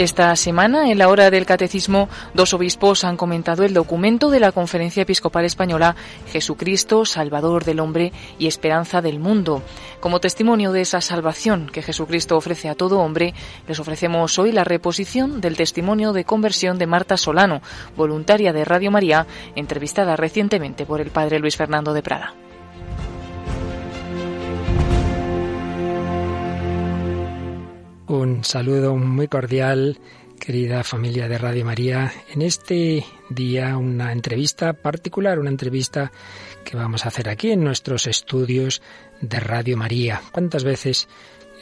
Esta semana, en la hora del catecismo, dos obispos han comentado el documento de la Conferencia Episcopal Española Jesucristo, Salvador del Hombre y Esperanza del Mundo. Como testimonio de esa salvación que Jesucristo ofrece a todo hombre, les ofrecemos hoy la reposición del testimonio de conversión de Marta Solano, voluntaria de Radio María, entrevistada recientemente por el padre Luis Fernando de Prada. Un saludo muy cordial, querida familia de Radio María. En este día una entrevista particular, una entrevista que vamos a hacer aquí en nuestros estudios de Radio María. ¿Cuántas veces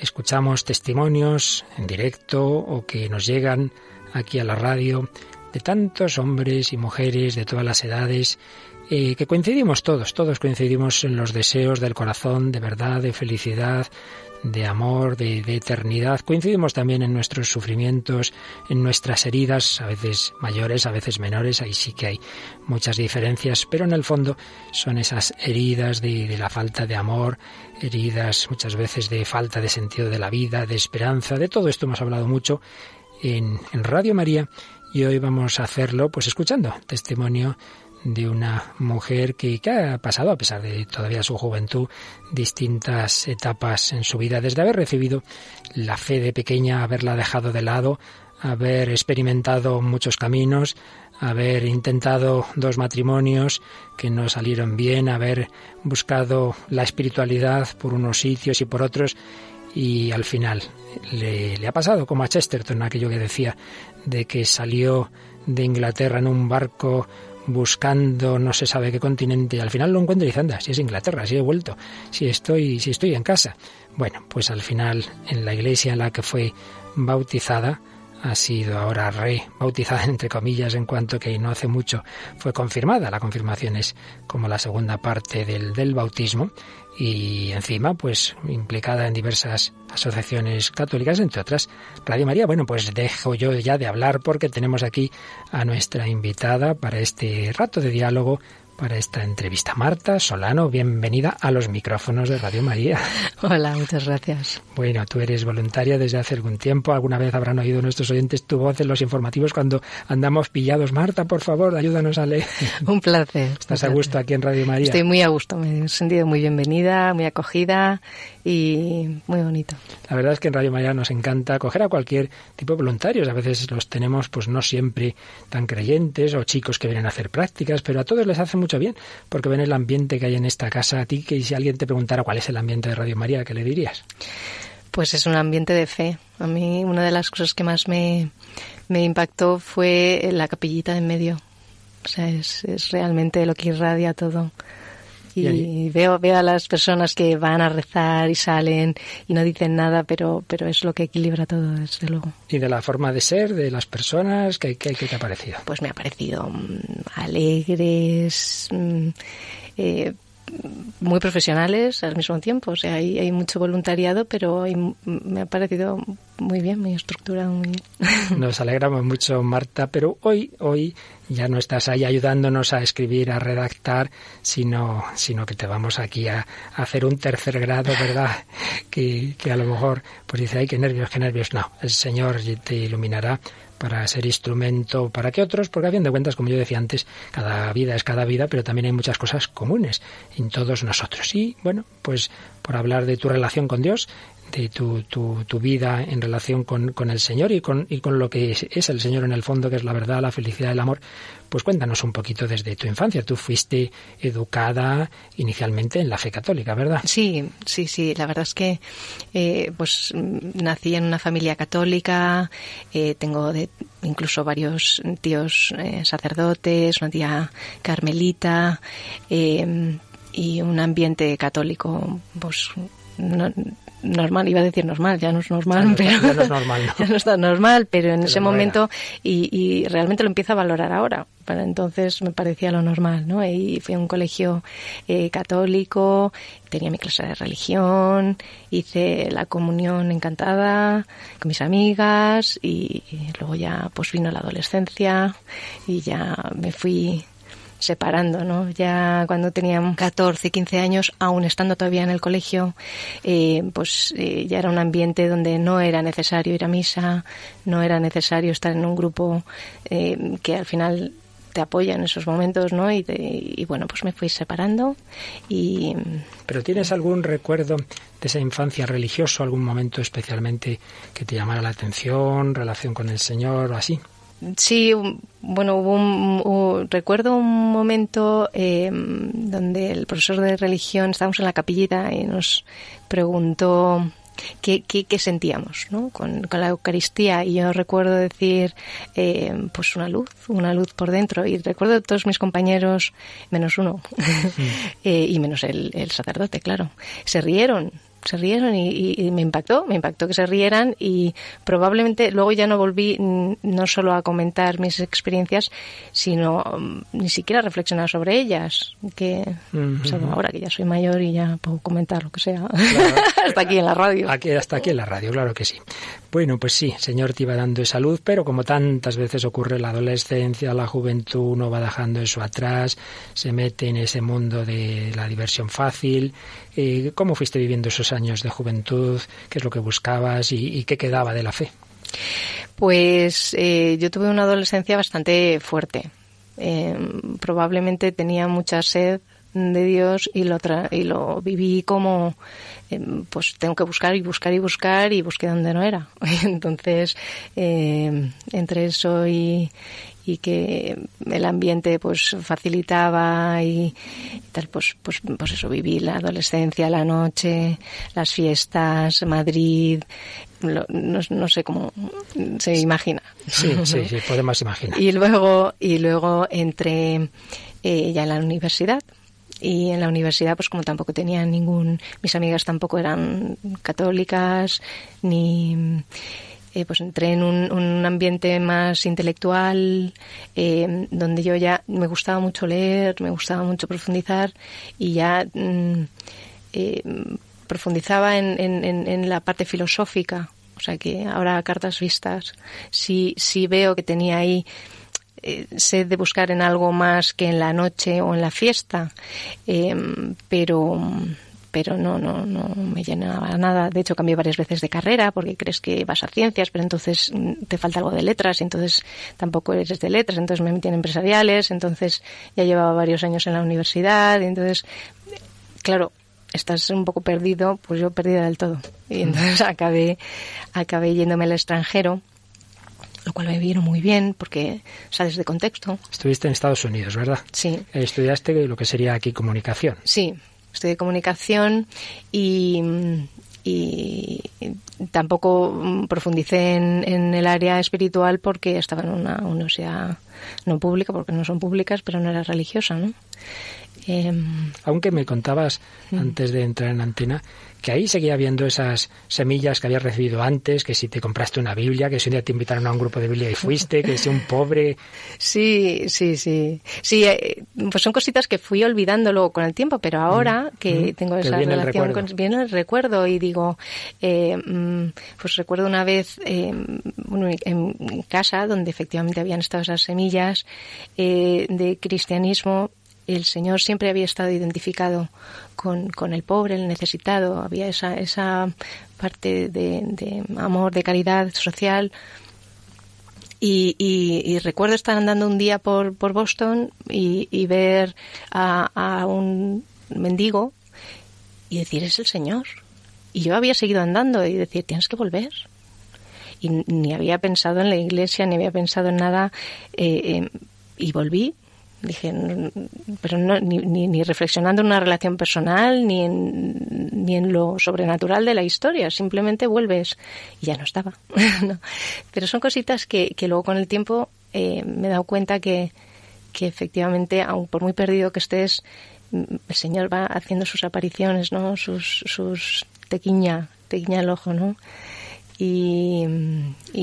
escuchamos testimonios en directo o que nos llegan aquí a la radio de tantos hombres y mujeres de todas las edades eh, que coincidimos todos, todos coincidimos en los deseos del corazón, de verdad, de felicidad, de amor, de, eternidad. Coincidimos también en nuestros sufrimientos, en nuestras heridas, a veces mayores, a veces menores, ahí sí que hay muchas diferencias, pero en el fondo son esas heridas de, la falta de amor, heridas muchas veces de falta de sentido de la vida, de esperanza, de todo esto hemos hablado mucho en, en Radio María y hoy vamos a hacerlo pues escuchando testimonio de una mujer que, ha pasado, a pesar de todavía su juventud, distintas etapas en su vida, desde haber recibido la fe de pequeña, haberla dejado de lado, haber experimentado muchos caminos, haber intentado dos matrimonios que no salieron bien, haber buscado la espiritualidad por unos sitios y por otros, y al final le, le ha pasado como a Chesterton, aquello que decía, de que salió de Inglaterra en un barco buscando no se sabe qué continente al final lo encuentra y dice, anda, si es Inglaterra, si he vuelto, si estoy, si estoy en casa. Bueno, pues al final en la iglesia en la que fue bautizada, ha sido ahora rebautizada entre comillas en cuanto que no hace mucho fue confirmada. La confirmación es como la segunda parte del, del bautismo y encima pues implicada en diversas asociaciones católicas, entre otras Radio María. Bueno, pues dejo yo ya de hablar porque tenemos aquí a nuestra invitada para este rato de diálogo para esta entrevista. Marta Solano, bienvenida a los micrófonos de Radio María. Hola, muchas gracias. Bueno, tú eres voluntaria desde hace algún tiempo. Alguna vez habrán oído nuestros oyentes tu voz en los informativos cuando andamos pillados. Marta, por favor, ayúdanos a leer. Un placer. ¿Estás a gusto aquí en Radio María? Estoy muy a gusto, me he sentido muy bienvenida, muy acogida y muy bonito. La verdad es que en Radio María nos encanta acoger a cualquier tipo de voluntarios. A veces los tenemos, pues no siempre tan creyentes o chicos que vienen a hacer prácticas, pero a todos les hace mucho bien porque ven el ambiente que hay en esta casa. A ti, que si alguien te preguntara cuál es el ambiente de Radio María, ¿qué le dirías? Pues es un ambiente de fe. A mí una de las cosas que más me, me impactó fue la capillita en medio. O sea, es, es realmente lo que irradia todo. Y veo, veo a las personas que van a rezar y salen y no dicen nada, pero, pero es lo que equilibra todo, desde luego. ¿Y de la forma de ser de las personas? ¿Qué, qué, te ha parecido? Pues me ha parecido mm, alegres, mm, eh, muy profesionales al mismo tiempo. O sea, hay, hay mucho voluntariado, pero me ha parecido muy bien, muy estructurado, muy bien. Nos alegramos mucho, Marta, pero hoy, hoy ya no estás ahí ayudándonos a escribir, a redactar, sino, sino que te vamos aquí a, hacer un tercer grado, ¿verdad? Que, que a lo mejor pues dice, ay, qué nervios, qué nervios. No, el Señor te iluminará para ser instrumento para que otros, porque a fin de cuentas, como yo decía antes, cada vida es cada vida, pero también hay muchas cosas comunes en todos nosotros. Y bueno, pues por hablar de tu relación con Dios, de tu, tu, vida en relación con, con, el Señor y con, y con lo que es, el Señor en el fondo, que es la verdad, la felicidad, el amor, pues cuéntanos un poquito desde tu infancia. Tú fuiste educada inicialmente en la fe católica, ¿verdad? Sí, sí, sí. La verdad es que eh, pues nací en una familia católica, eh, tengo de, incluso varios tíos eh, sacerdotes, una tía carmelita eh, y un ambiente católico pues no, normal, iba a decir normal, ya no es normal, pero ya no es normal, ya no está normal, pero en ese momento y, y, realmente lo empiezo a valorar ahora. Para entonces me parecía lo normal, ¿no? Y fui a un colegio eh, católico, tenía mi clase de religión, hice la comunión encantada con mis amigas y, y luego ya pues vino la adolescencia y ya me fui separando, ¿no? Ya cuando tenía 14, 15 años, aún estando todavía en el colegio, eh, pues eh, ya era un ambiente donde no era necesario ir a misa, no era necesario estar en un grupo eh, que al final te apoya en esos momentos, ¿no? Y, y, bueno, pues me fui separando y... ¿Pero tienes algún recuerdo de esa infancia religioso, algún momento especialmente que te llamara la atención, relación con el Señor o así? Sí, bueno, hubo un, recuerdo un momento eh, donde el profesor de religión, estábamos en la capillita y nos preguntó qué, qué, sentíamos ¿no? con, la Eucaristía. Y yo recuerdo decir eh, pues una luz, una luz por dentro. Y recuerdo todos mis compañeros, menos uno eh, y menos el, el sacerdote, claro, se rieron se rieron y, me impactó, me impactó que se rieran y probablemente luego ya no volví no solo a comentar mis experiencias, sino mm, ni siquiera a reflexionar sobre ellas, que ahora que ya soy mayor y ya puedo comentar lo que sea, hasta aquí en la radio. Aquí, hasta aquí en la radio, claro que sí. Bueno, pues sí, Señor te iba dando esa luz, pero como tantas veces ocurre la adolescencia, la juventud, uno va dejando eso atrás, se mete en ese mundo de la diversión fácil. Eh, ¿Cómo fuiste viviendo esos años de juventud? ¿Qué es lo que buscabas y, qué quedaba de la fe? Pues eh, yo tuve una adolescencia bastante fuerte. Eh, probablemente tenía mucha sed de Dios y lo, y lo viví como Em, pues tengo que buscar y buscar y buscar y busqué donde no era. Entonces, eh, entre eso y, y que el ambiente pues facilitaba y, tal pues pues pues eso viví la adolescencia la noche las fiestas Madrid no, sé cómo se imagina. Sí sí, sí podemos imaginar. Y luego y luego entré eh, ya en la universidad y en la universidad pues como tampoco tenía ningún mis amigas tampoco eran católicas ni eh, pues entré en un, ambiente más intelectual eh, donde yo ya me gustaba mucho leer me gustaba mucho profundizar y ya mm, eh, profundizaba en, en, en, la parte filosófica. O sea que ahora a cartas vistas sí sí veo que tenía ahí eh, sed de buscar en algo más que en la noche o en la fiesta, em, pero pero no, no, no me llenaba nada. De hecho, cambié varias veces de carrera porque crees que vas a ciencias, pero entonces mm, te falta algo de letras y entonces tampoco eres de letras, entonces me metí en empresariales, entonces ya llevaba varios años en la universidad y entonces, claro, estás un poco perdido, pues yo perdida del todo. Y entonces acabé, acabé yéndome al extranjero lo cual me vieron muy bien porque sales de contexto. Estuviste en Estados Unidos, ¿verdad? Sí. Estudiaste lo que sería aquí comunicación. Sí, estudié comunicación y, y tampoco profundicé en, el área espiritual porque estaba en una universidad no pública, porque no son públicas, pero no era religiosa, ¿no? Em, Aunque me contabas mm. antes de entrar en antena que ahí seguía habiendo esas semillas que habías recibido antes, que si te compraste una Biblia, que si un día te invitaron a un grupo de Biblia y fuiste, que si un pobre. Sí, sí, sí. Sí, eh, pues son cositas que fui olvidando luego con el tiempo, pero ahora mm, que mm. tengo esa relación con. Viene el recuerdo y digo, eh, pues recuerdo una vez eh, en casa donde efectivamente habían estado esas semillas de cristianismo el Señor siempre había estado identificado con, con el pobre, el necesitado, había esa, esa parte de, amor, de caridad social. Y, y, recuerdo estar andando un día por, por Boston y, y ver a, a, un mendigo y decir, es el Señor. Y yo había seguido andando y decir, tienes que volver. Y ni había pensado en la iglesia, ni había pensado en nada. Eh, eh, y volví Dije, pero no, ni, ni, reflexionando en una relación personal, ni en, ni en lo sobrenatural de la historia, simplemente vuelves y ya no estaba. Pero son cositas que, que luego con el tiempo eh, me he dado cuenta que, que efectivamente, aun por muy perdido que estés, el Señor va haciendo sus apariciones, ¿no? Sus, sus tequiña, tequiña el ojo, ¿no? Y,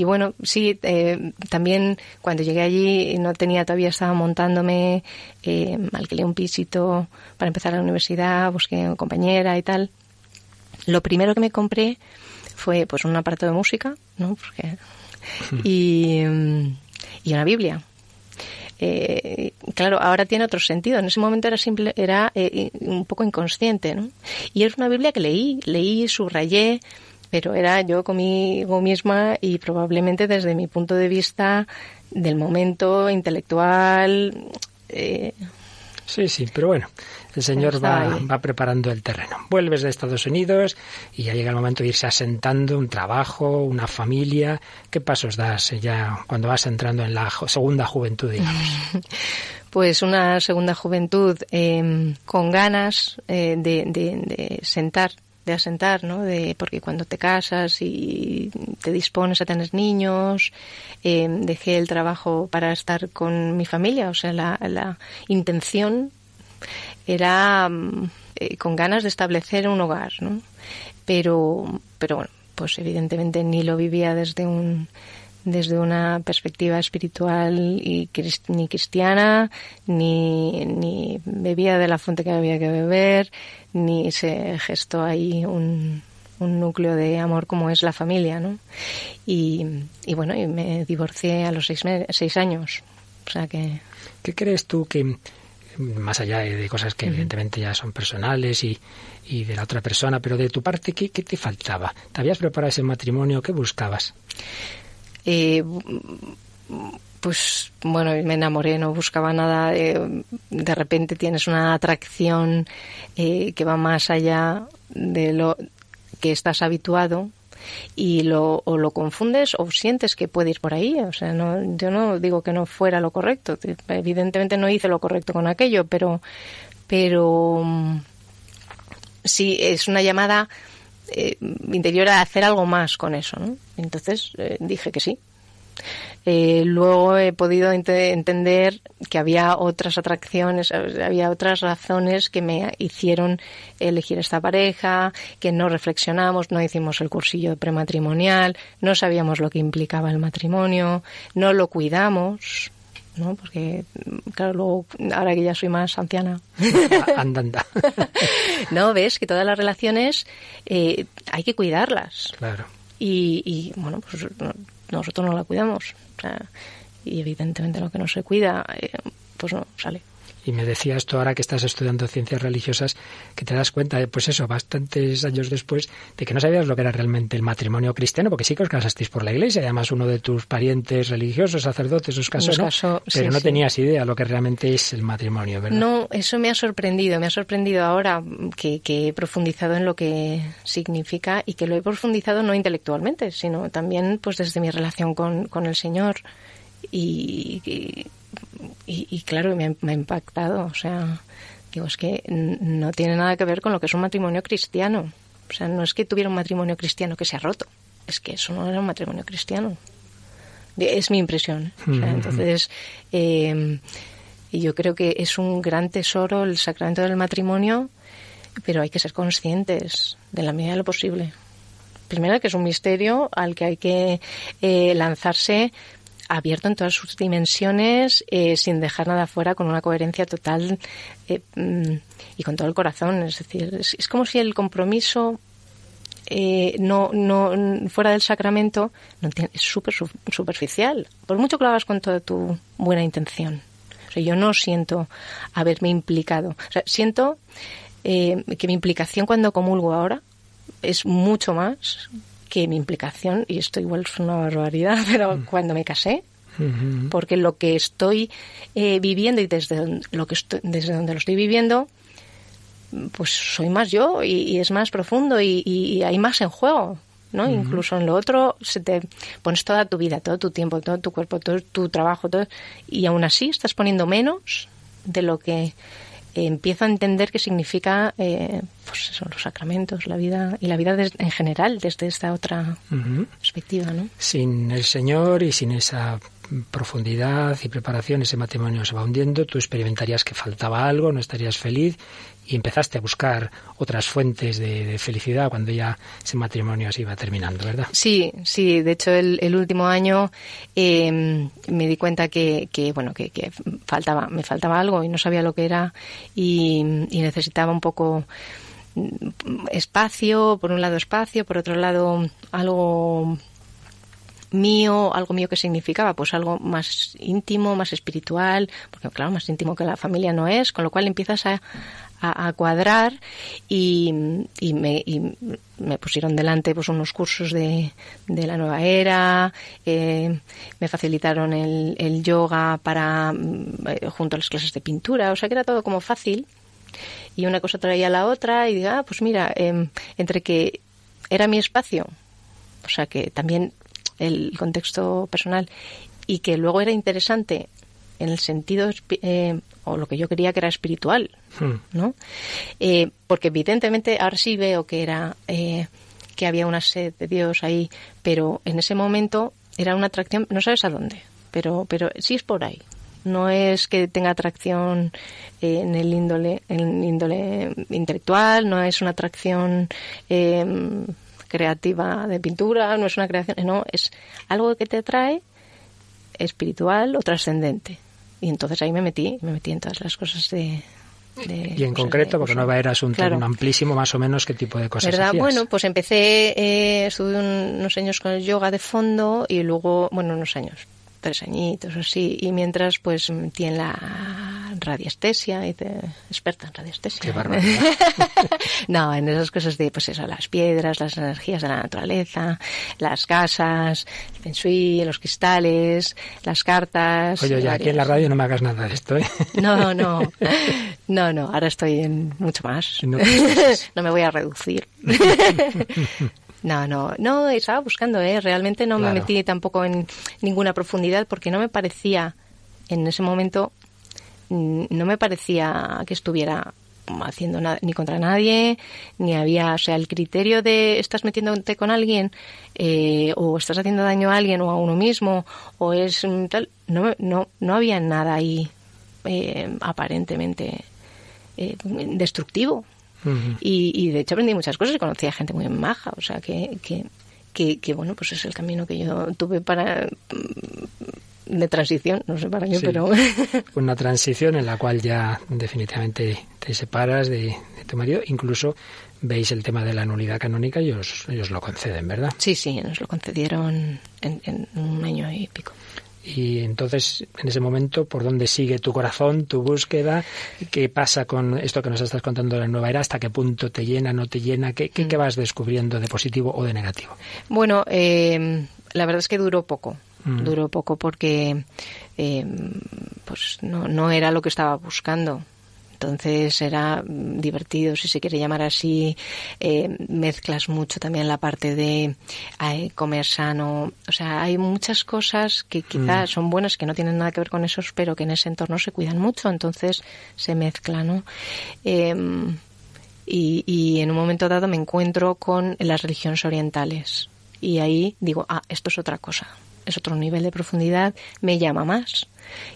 bueno, sí, eh, también cuando llegué allí no tenía, todavía estaba montándome, eh, alquilé un pisito para empezar la universidad, busqué una compañera y tal. Lo primero que me compré fue pues un aparato de música, ¿no? Porque, y, y una Biblia. Eh, claro, ahora tiene otro sentido. En ese momento era simple, era eh, un poco inconsciente, ¿no? Y es una Biblia que leí, leí, subrayé, pero era yo conmigo misma y probablemente desde mi punto de vista del momento intelectual. Eh, sí, sí, pero bueno, el Señor va, va, preparando el terreno. Vuelves de Estados Unidos y ya llega el momento de irse asentando, un trabajo, una familia. ¿Qué pasos das ya cuando vas entrando en la segunda juventud, digamos? Pues una segunda juventud em, con ganas eh, de, de sentar de asentar, ¿no? De, porque cuando te casas y te dispones a tener niños, eh, dejé el trabajo para estar con mi familia, o sea, la, la intención era mm, eh, con ganas de establecer un hogar, ¿no? Pero, pero bueno, pues evidentemente ni lo vivía desde un desde una perspectiva espiritual y ni cristiana, ni, ni bebía de la fuente que había que beber, ni se gestó ahí un, un núcleo de amor como es la familia, ¿no? Y, y bueno, y me divorcié a los seis, seis años. O sea que... ¿Qué crees tú que, más allá de cosas que evidentemente ya son personales y, y, de la otra persona, pero de tu parte, ¿qué, ¿qué, te faltaba? ¿Te habías preparado ese matrimonio? ¿Qué buscabas? Eh, pues bueno, me enamoré, no buscaba nada. Eh, de repente tienes una atracción eh, que va más allá de lo que estás habituado y lo, o lo confundes o sientes que puede ir por ahí. O sea, no, yo no digo que no fuera lo correcto. Evidentemente no hice lo correcto con aquello, pero, pero mm, sí es una llamada eh, interior a hacer algo más con eso. ¿no? Entonces eh, dije que sí. Eh, luego he podido entender que había otras atracciones, había otras razones que me hicieron elegir esta pareja, que no reflexionamos, no hicimos el cursillo prematrimonial, no sabíamos lo que implicaba el matrimonio, no lo cuidamos, ¿no? Porque, claro, luego, ahora que ya soy más anciana. anda, anda. no, ves que todas las relaciones eh, hay que cuidarlas. Claro. Y, y bueno, pues nosotros no la cuidamos. O sea, y evidentemente lo que no se cuida, eh, pues no sale. Y me decías tú ahora que estás estudiando ciencias religiosas, que te das cuenta, de, pues eso, bastantes años después, de que no sabías lo que era realmente el matrimonio cristiano, porque sí que os casasteis por la iglesia, además uno de tus parientes religiosos, sacerdotes, os casó, ¿no? pero no tenías idea lo que realmente es el matrimonio, ¿verdad? No, eso me ha sorprendido, me ha sorprendido ahora que, he profundizado en lo que significa y que lo he profundizado no intelectualmente, sino también pues desde mi relación con, con el Señor. y, y, claro, me ha, impactado. O sea, digo, es que no tiene nada que ver con lo que es un matrimonio cristiano. O sea, no es que tuviera un matrimonio cristiano que se ha roto. Es que eso no era un matrimonio cristiano. Es mi impresión. entonces, eh, yo creo que es un gran tesoro el sacramento del matrimonio, pero hay que ser conscientes de la medida de lo posible. Primero que es un misterio al que hay que eh, lanzarse abierto en todas sus dimensiones, eh, sin dejar nada fuera, con una coherencia total eh, mm, y con todo el corazón. Es decir, es, como si el compromiso eh, no, no fuera del sacramento no es súper superficial, por mucho que lo hagas con toda tu buena intención. Yo no siento haberme implicado. Siento que mi implicación cuando comulgo ahora es mucho más que mi implicación, y esto igual es una barbaridad, pero mm. cuando me casé, porque lo que estoy eh, viviendo y desde lo que estoy, desde donde lo estoy viviendo, pues soy más yo y, es más profundo y, hay más en juego. ¿no? Incluso en lo otro se te pones toda tu vida, todo tu tiempo, todo tu cuerpo, todo tu trabajo, todo, y aún así estás poniendo menos de lo que empiezo a entender qué significa eh, pues eso, los sacramentos, la vida y la vida en general desde esta otra perspectiva. ¿no? Sin el Señor y sin esa profundidad y preparación, ese matrimonio se va hundiendo, tú experimentarías que faltaba algo, no estarías feliz y empezaste a buscar otras fuentes de, felicidad cuando ya ese matrimonio se iba terminando, ¿verdad? Sí, sí. De hecho, el, último año em, me di cuenta que, bueno, que, faltaba, me faltaba algo y no sabía lo que era y, necesitaba un poco mm, espacio, por un lado espacio, por otro lado algo mío, algo mío que significaba, pues algo más íntimo, más espiritual, porque claro, más íntimo que la familia no es, con lo cual empiezas a, a, cuadrar y, y, me, y, me, pusieron delante pues unos cursos de, de la nueva era, eh, me facilitaron el, el yoga para eh, junto a las clases de pintura, o sea que era todo como fácil. Y una cosa traía a la otra y diga, ah, pues mira, eh, entre que era mi espacio, o sea que también el contexto personal y que luego era interesante en el sentido eh, o lo que yo quería que era espiritual, hmm. ¿no? Eh, porque evidentemente ahora sí veo que era eh, que había una sed de Dios ahí, pero en ese momento era una atracción, no sabes a dónde, pero pero sí es por ahí. No es que tenga atracción en el índole, en el índole intelectual, no es una atracción creativa de pintura, no es una creación, no, es algo que te atrae espiritual o trascendente. Y entonces ahí me metí, me metí en todas las cosas de, y en concreto, porque Nueva Era es un amplísimo, más o menos, ¿qué tipo de cosas ¿verdad? Bueno, pues empecé, eh, estuve unos años con el yoga de fondo y luego, bueno, unos años, tres añitos así, y mientras pues tiene la radiestesia, y te, experta en radiestesia. Qué barbaridad. no, en esas cosas de pues eso, las piedras, las energías de la naturaleza, las casas, el feng shui, los cristales, las cartas. Oye, ya aquí en la radio no me hagas nada de esto, ¿eh? No, no, no, no, ahora estoy en mucho más. No, no me voy a reducir. No, no, no, estaba buscando, ¿eh? Realmente no me metí tampoco en ninguna profundidad porque no me parecía, en ese momento, mm, no me parecía que estuviera haciendo nada ni contra nadie, ni había, o sea, el criterio de estás metiéndote con alguien eh, o estás haciendo daño a alguien o a uno mismo o es tal, no, no, no había nada ahí eh, aparentemente eh, destructivo y, de hecho aprendí muchas cosas y conocí a gente muy maja, o sea que, que, que, bueno, pues es el camino que yo tuve para mm, de transición, no sé para qué, pero... Una transición en la cual ya definitivamente te separas de, tu marido, incluso veis el tema de la nulidad canónica y os, ellos lo conceden, ¿verdad? Sí, sí, nos lo concedieron en, en un año y pico. Y entonces, en ese momento, ¿por dónde sigue tu corazón, tu búsqueda? ¿Qué pasa con esto que nos estás contando de la nueva era? ¿Hasta qué punto te llena, no te llena? ¿Qué, qué, mm. vas descubriendo de positivo o de negativo? Bueno, eh, la verdad es que duró poco. Mm. Duró poco porque eh, pues no, no era lo que estaba buscando. Entonces era divertido, si se quiere llamar así. Eh, mezclas mucho también la parte de eh, comer sano. O sea, hay muchas cosas que quizás mm. son buenas, que no tienen nada que ver con esos, pero que en ese entorno se cuidan mucho. Entonces se mezcla, ¿no? Em, y, y en un momento dado me encuentro con las religiones orientales. Y ahí digo, ah, esto es otra cosa. Es otro nivel de profundidad, me llama más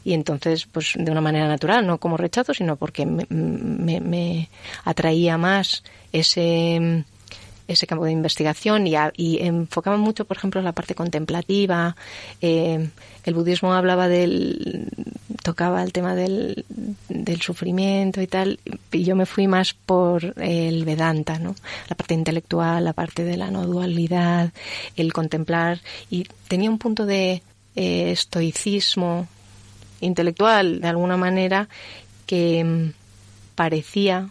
y entonces, pues de una manera natural, no como rechazo, sino porque me, me, atraía más ese ese campo de investigación y, y, enfocaba mucho, por ejemplo, la parte contemplativa. Eh, el budismo hablaba del, tocaba el tema del, del, sufrimiento y tal, y yo me fui más por el Vedanta, ¿no? La parte intelectual, la parte de la no dualidad, el contemplar, y tenía un punto de eh, estoicismo intelectual, de alguna manera, que mm, parecía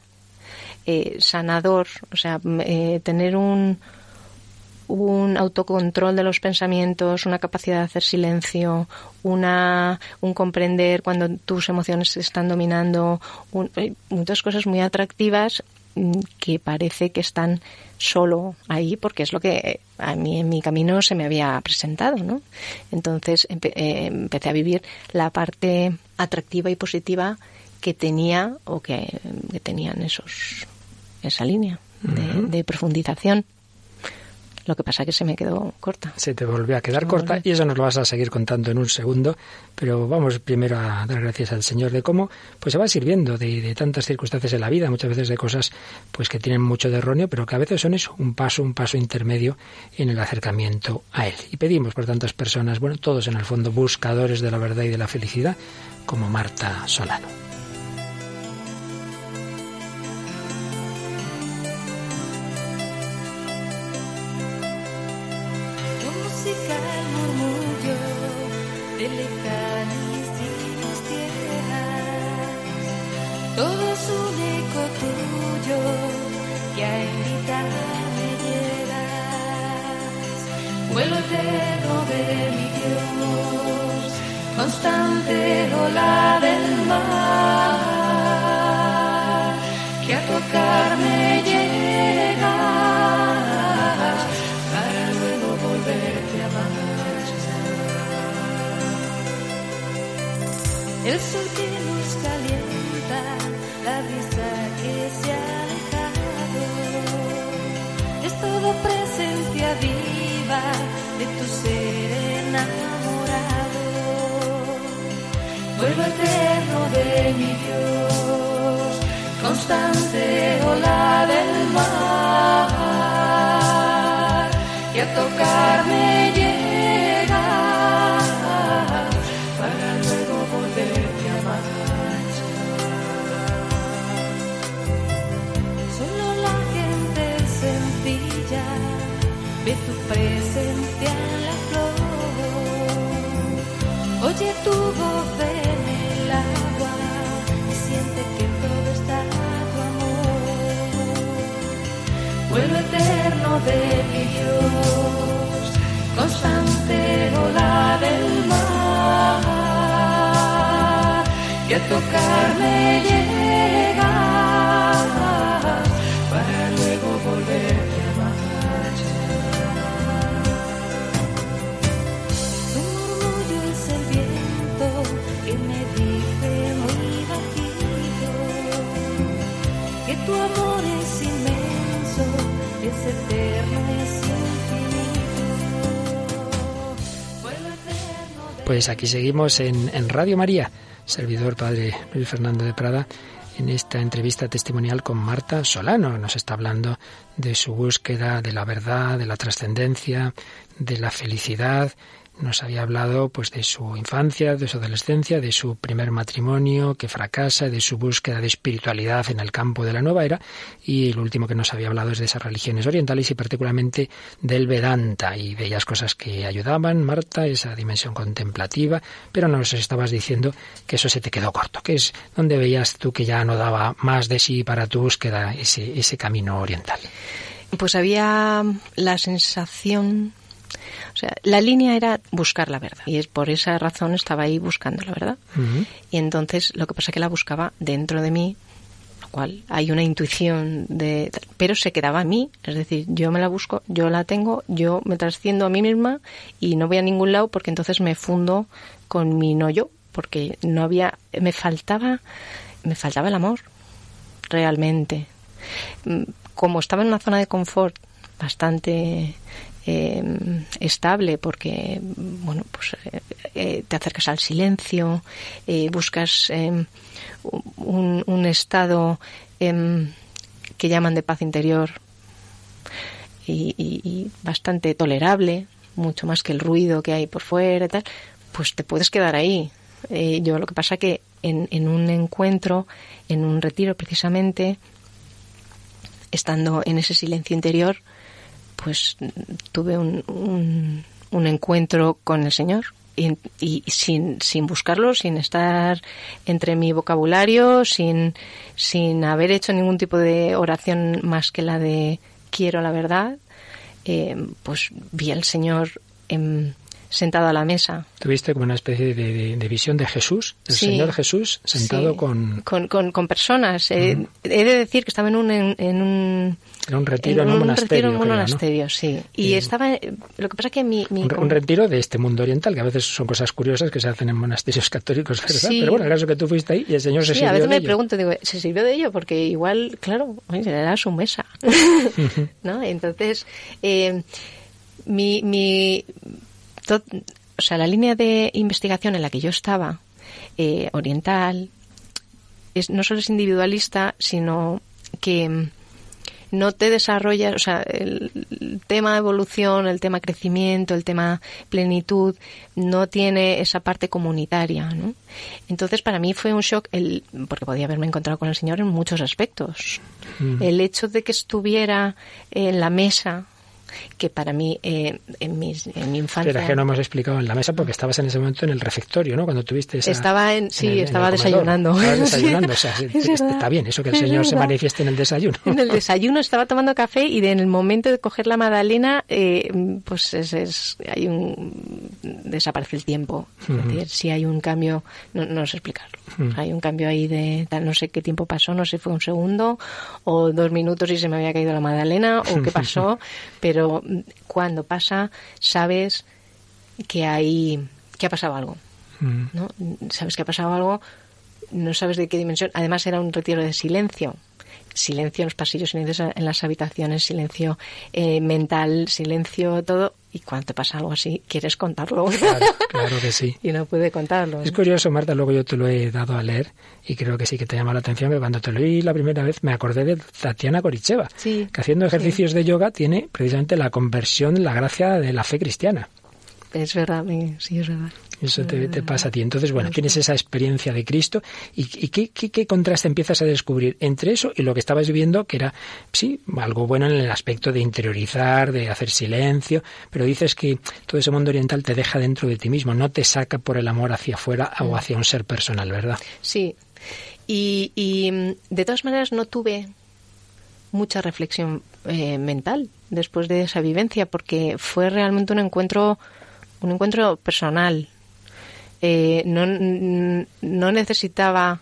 eh, sanador, o sea, eh, tener un, un autocontrol de los pensamientos, una capacidad de hacer silencio, una, un comprender cuando tus emociones se están dominando, eh, muchas cosas muy atractivas mm, que parece que están solo ahí porque es lo que a mí en mi camino se me había presentado, ¿no? Entonces eh, empecé a vivir la parte atractiva y positiva que tenía o que, tenían esos esa línea de profundización. Lo que pasa es que se me quedó corta. Se te volvió a quedar corta y eso nos lo vas a seguir contando en un segundo, pero vamos primero a dar gracias al Señor de cómo pues se va sirviendo de, tantas circunstancias en la vida, muchas veces de cosas pues que tienen mucho de erróneo, pero que a veces son eso, un paso, un paso intermedio en el acercamiento a Él. Y pedimos por tantas personas, bueno, todos en el fondo buscadores de la verdad y de la felicidad, como Marta Solano. De mi Dios, constante ola del mar, que a tocarme llega para luego volverte a amar. El sol Vuelo eterno de mi Dios, constante ola de Dios, constante ola del mar, que a tocarme llega Pues aquí seguimos en, Radio María, servidor Padre Luis Fernando de Prada, en esta entrevista testimonial con Marta Solano. Nos está hablando de su búsqueda de la verdad, de la trascendencia, de la felicidad. Nos había hablado pues de su infancia, de su adolescencia, de su primer matrimonio que fracasa, de su búsqueda de espiritualidad en el campo de la nueva era y lo último que nos había hablado es de esas religiones orientales y particularmente del Vedanta y bellas cosas que ayudaban, Marta, esa dimensión contemplativa, pero nos estabas diciendo que eso se te quedó corto, que es donde veías tú que ya no daba más de sí para tu búsqueda ese, ese camino oriental. Pues había la sensación, o sea, la línea era buscar la verdad. Y es por esa razón estaba ahí buscando la verdad. Y entonces lo que pasa es que la buscaba dentro de mí, lo cual hay una intuición de... Pero se quedaba en mí, es decir, yo me la busco, yo la tengo, yo me trasciendo a mí misma y no voy a ningún lado porque entonces me fundo con mi no yo, porque no había... Me faltaba, me faltaba el amor, realmente. Mm, Como estaba en una zona de confort bastante eh, estable porque bueno pues eh, eh, te acercas al silencio buscas eh, un, un estado em, que llaman de paz interior y, bastante tolerable mucho más que el ruido que hay por fuera y tal pues te puedes quedar ahí. Yo lo que pasa que en un encuentro en un retiro precisamente estando en ese silencio interior, pues tuve un, un, un encuentro con el Señor y, y sin, sin buscarlo, sin estar entre mi vocabulario, sin, sin haber hecho ningún tipo de oración más que la de quiero la verdad, eh, pues vi al Señor sentado a la mesa. Tuviste como una especie de, de- de visión de Jesús, el Sí. Señor Jesús sentado Sí, con... con, con, con personas. Eh, He de decir que estaba en un, en, en un Era un retiro en un un monasterio. retiro en un creo, ¿no? monasterio, sí. Y Y- estaba, lo que pasa que mi, mi Un, un retiro de este mundo oriental, que a veces son cosas curiosas que se hacen en monasterios católicos, ¿verdad? Sí. Pero bueno, el caso que tú fuiste ahí y el Señor se Sí, sirvió a veces de me ello. pregunto, digo, ¿se sirvió de ello? Porque igual, claro, era su mesa. ¿No? Entonces, eh, mi, mi to- o sea, la línea de investigación en la que yo estaba, eh, oriental, es, no solo es individualista, sino que mm, no te desarrollas, o sea, el, el tema evolución, el tema crecimiento, el tema plenitud, no tiene esa parte comunitaria, ¿no? Entonces, para mí fue un shock, el, porque podía haberme encontrado con el Señor en muchos aspectos. Mm. El hecho de que estuviera en la mesa que para mí, eh, en, mis, en mi infancia... Pero es que no hemos explicado en la mesa porque estabas en ese momento en el refectorio, ¿no? Cuando tuviste esa... Estaba en, sí, en el- en estaba desayunando. Desayunando, o sea, Es está verdad. bien eso que el Señor se manifieste en el desayuno. En el desayuno estaba tomando café y de- en el momento de coger la magdalena, eh, pues es, es- hay un desaparece el tiempo. Es decir, si hay un cambio, no, no sé explicarlo. Hay un cambio ahí de no sé qué tiempo pasó, no sé si fue un segundo o dos minutos y se me había caído la magdalena o qué pasó, pero mm, cuando pasa sabes que hay que ha pasado algo. Mm. ¿no? Sabes que ha pasado algo, no sabes de qué dimensión. Además era un retiro de silencio. Silencio en los pasillos, silencio en las habitaciones, silencio eh, mental, silencio todo. Y cuando te pasa algo así, quieres contarlo. Claro, claro que sí. y no puede contarlo. Es ¿no? curioso, Marta, luego yo te lo he dado a leer y creo que sí que te llama la atención que cuando te lo leí la primera vez me acordé de Tatiana Goricheva, Sí, que haciendo ejercicios de yoga tiene precisamente la conversión, la gracia de la fe cristiana. Es verdad, sí, es verdad. Eso te, Mm. te pasa a ti. Entonces, bueno, tienes esa experiencia de Cristo y, y ¿qué, qué, qué contraste empiezas a descubrir entre eso y lo que estabas viviendo, que era, sí, algo bueno en el aspecto de interiorizar, de hacer silencio, pero dices que todo ese mundo oriental te deja dentro de ti mismo, no te saca por el amor hacia afuera Mm. o hacia un ser personal, ¿verdad? Sí. Y, y, mm, de todas maneras no tuve mucha reflexión eh, mental después de esa vivencia porque fue realmente un encuentro un encuentro personal Eh, no, no necesitaba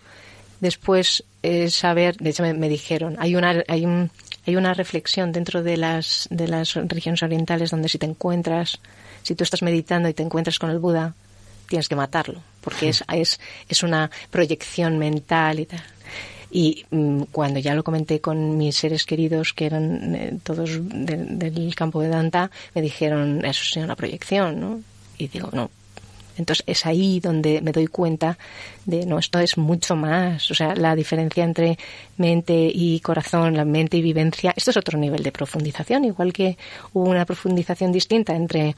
después eh, saber de hecho me, me dijeron hay una hay un hay una reflexión dentro de las de las religiones orientales donde si te encuentras si tú estás meditando y te encuentras con el Buda tienes que matarlo porque es es es una proyección mental y tal y mm, cuando ya lo comenté con mis seres queridos, que eran eh, todos de- del campo de Danta, me dijeron, eso es una proyección, ¿no? Y digo, no. Entonces es ahí donde me doy cuenta de, no, esto es mucho más. O sea, la diferencia entre mente y corazón, la mente y vivencia, esto es otro nivel de profundización, igual que hubo una profundización distinta entre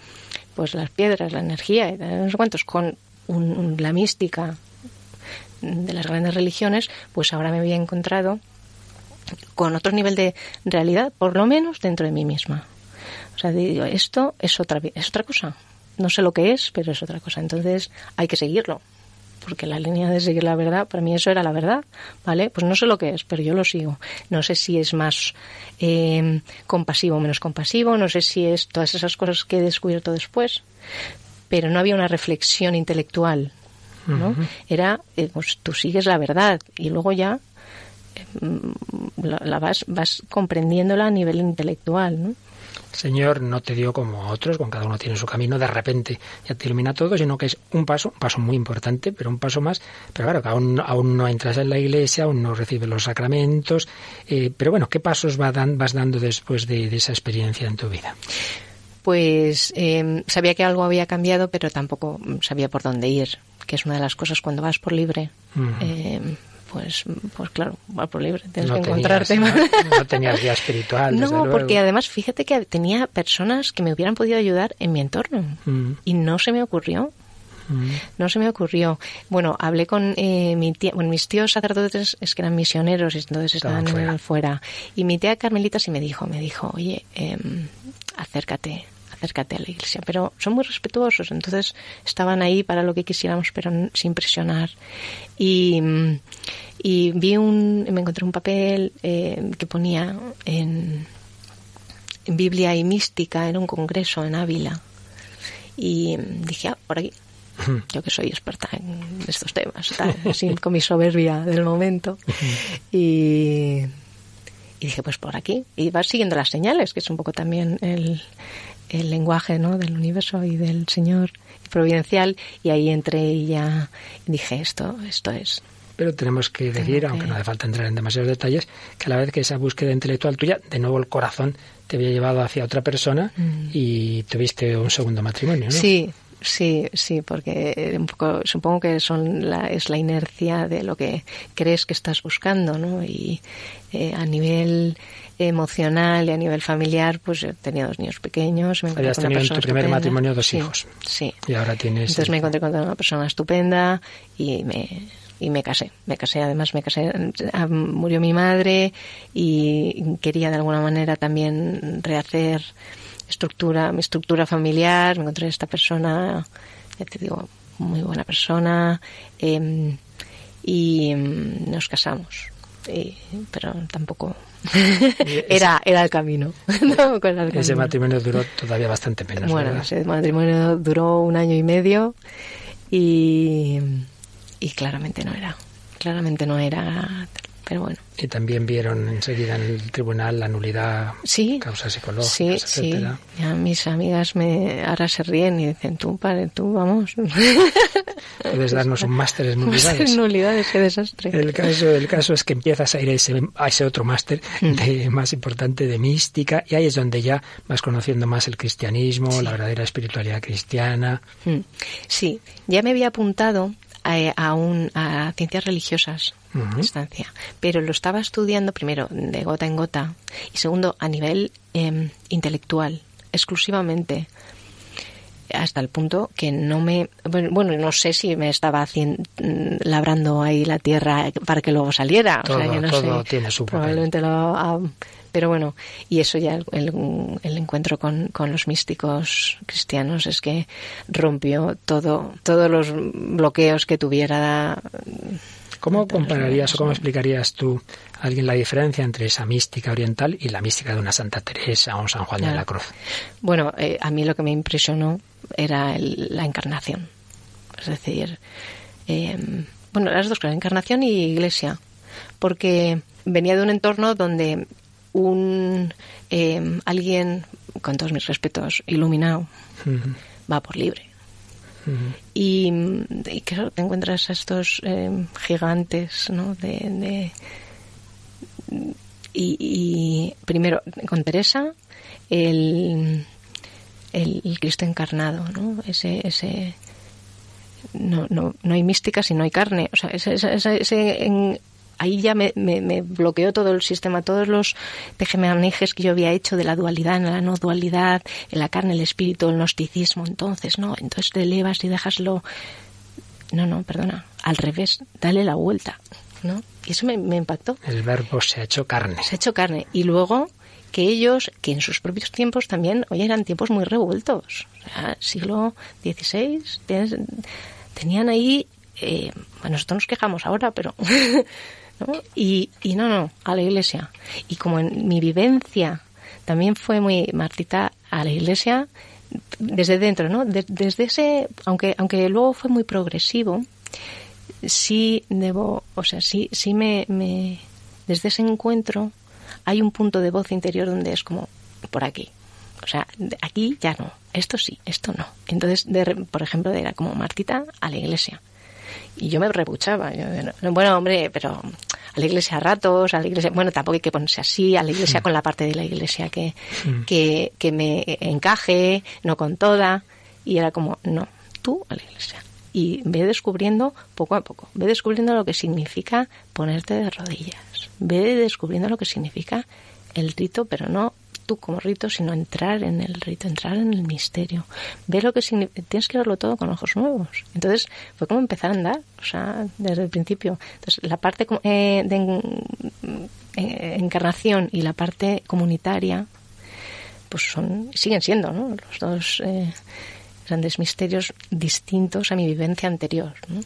pues las piedras, la energía no sé cuántos, con un- la mística, de las grandes religiones, pues ahora me había encontrado con otro nivel de realidad, por lo menos dentro de mí misma. O sea, digo, esto es otra, es otra cosa. No sé lo que es, pero es otra cosa. Entonces hay que seguirlo. Porque la línea de seguir la verdad, para mí eso era la verdad, ¿vale? Pues no sé lo que es, pero yo lo sigo. No sé si es más eh, compasivo o menos compasivo, no sé si es todas esas cosas que he descubierto después, pero no había una reflexión intelectual, ¿no? Era, eh, pues tú sigues la verdad y luego ya eh, mm, la, la vas, vas comprendiéndola a nivel intelectual, ¿no? Señor no te dio como a otros, con cada uno tiene su camino, de repente ya te ilumina todo, sino que es un paso, un paso muy importante, pero un paso más. Pero claro, que aún, aún no entras en la iglesia, aún no recibes los sacramentos. eh, pero bueno, ¿qué pasos va dan- vas dando después de, de esa experiencia en tu vida? Pues eh, sabía que algo había cambiado, pero tampoco sabía por dónde ir, que es una de las cosas cuando vas por libre. Eh, pues, pues claro, vas por libre, tienes no, que tenías, encontrarte. no, no tenías guía espiritual. desde No, luego. porque además fíjate que tenía personas que me hubieran podido ayudar en mi entorno Mm, y no se me ocurrió. mm. No se me ocurrió. Bueno, hablé con eh, mi tía, bueno, mis tíos sacerdotes es que eran misioneros y entonces Estaban fuera. Y mi tía Carmelita sí me dijo, me dijo, oye, em, acércate, acércate a la iglesia. Pero son muy respetuosos, entonces estaban ahí para lo que quisiéramos, pero sin presionar. Y, y vi un, me encontré un papel eh, que ponía en, en Biblia y mística, era un congreso en Ávila. Y dije, ah, por aquí yo que soy experta en estos temas, tal, así, con mi soberbia del momento. Y, y dije, pues por aquí. Y vas siguiendo las señales, que es un poco también el, el lenguaje ¿no? del universo y del Señor providencial. Y ahí entré y ya dije, esto, esto es. Pero tenemos que decir, que- aunque no hace falta entrar en demasiados detalles, que a la vez que esa búsqueda intelectual tuya, de nuevo el corazón te había llevado hacia otra persona y tuviste un segundo matrimonio, ¿no? Mm. Sí, sí, sí, porque un poco, supongo que son la, es la inercia de lo que crees que estás buscando, ¿no? Y eh, a nivel emocional y a nivel familiar, pues he tenido dos niños pequeños. Me Habías tenido en tu primer estupenda. matrimonio dos Sí, hijos. Sí. Y ahora tienes... Entonces me encontré con una persona estupenda y me, y me casé. Me casé, además me casé, ah, murió mi madre y quería de alguna manera también rehacer estructura, mi estructura familiar, me encontré esta persona, ya te digo, muy buena persona, em, y em, nos casamos. Y- pero tampoco era era el camino. Ese matrimonio duró todavía bastante menos. Bueno, ¿verdad? ese matrimonio duró un año y medio y, y claramente no era. Claramente no era. Pero bueno. Y también vieron enseguida en el tribunal la nulidad, Sí. causas Sí, psicológicas, sí. etcétera. Ya mis amigas me ahora se ríen y dicen, tú, padre, tú, vamos. Puedes darnos un máster en nulidades. Nulidades, qué desastre. El caso, el caso es que empiezas a ir a ese, a ese otro máster Mm. más importante de mística y ahí es donde ya vas conociendo más el cristianismo, la verdadera espiritualidad cristiana. Mm. Sí, ya me había apuntado a, a, un, a ciencias religiosas distancia, pero lo estaba estudiando primero de gota en gota y segundo a nivel em, intelectual, exclusivamente. Hasta el punto que no me bueno, no sé si me estaba haciendo, labrando ahí la tierra para que luego saliera. O sea, yo no todo sé. tiene su probablemente lo ah, pero bueno y eso ya el, el- el encuentro con, con los místicos cristianos es que rompió todo todos los bloqueos que tuviera ¿Cómo Todas las compararías o cómo explicarías tú a alguien la diferencia entre esa mística oriental y la mística de una Santa Teresa o un San Juan de Claro. la Cruz? Bueno, eh, a mí lo que me impresionó era el- la encarnación. Es decir, eh, bueno, las dos cosas, encarnación y iglesia. Porque venía de un entorno donde un eh, alguien, con todos mis respetos, iluminado, va por libre. Y, y claro, te encuentras a estos eh, gigantes, ¿no? De, de- y, y primero, con Teresa, el, el, el Cristo encarnado, ¿no? Ese, ese, no, no, no hay mística si no hay carne. O sea, ese- ese- ese- en- ahí ya me, me- me bloqueó todo el sistema, todos los tejemanejes que yo había hecho de la dualidad, en la no dualidad, en la carne, el espíritu, el gnosticismo. Entonces, no, entonces te elevas y dejas-lo. No, no, perdona, al revés, dale la vuelta, ¿no? Y eso me, me impactó El verbo se ha hecho carne. se ha hecho carne. Y luego que ellos, que en sus propios tiempos también, oye, eran tiempos muy revueltos. O sea, siglo XVI, tenían ahí, eh, bueno, nosotros nos quejamos ahora, pero... ¿no? Y, no, no, a la iglesia. Y como en mi vivencia también fue muy Martita a la iglesia, desde dentro, ¿no? De- desde ese, aunque, aunque luego fue muy progresivo, sí debo, o sea, sí, sí me, me, desde ese encuentro hay un punto de voz interior donde es como por aquí. O sea, aquí ya no, esto sí, esto no. Entonces, de por ejemplo, era como Martita a la iglesia. Y yo me repuchaba. Yo, no, bueno, hombre, pero a la iglesia a ratos, a la iglesia, bueno, tampoco hay que ponerse así, a la iglesia con la parte de la iglesia que, que, que me encaje, no con toda. Y era como, no, tú a la iglesia. Y ve descubriendo poco a poco, ve descubriendo lo que significa ponerte de rodillas, ve descubriendo lo que significa el rito, pero no tú como rito, sino entrar en el rito, entrar en el misterio. Ve lo que significa, tienes que verlo todo con ojos nuevos. Entonces fue como empezar a andar, o sea, desde el principio. Entonces la parte eh, de eh, encarnación y la parte comunitaria, pues son, siguen siendo, ¿no? Los dos eh, grandes misterios distintos a mi vivencia anterior, ¿no?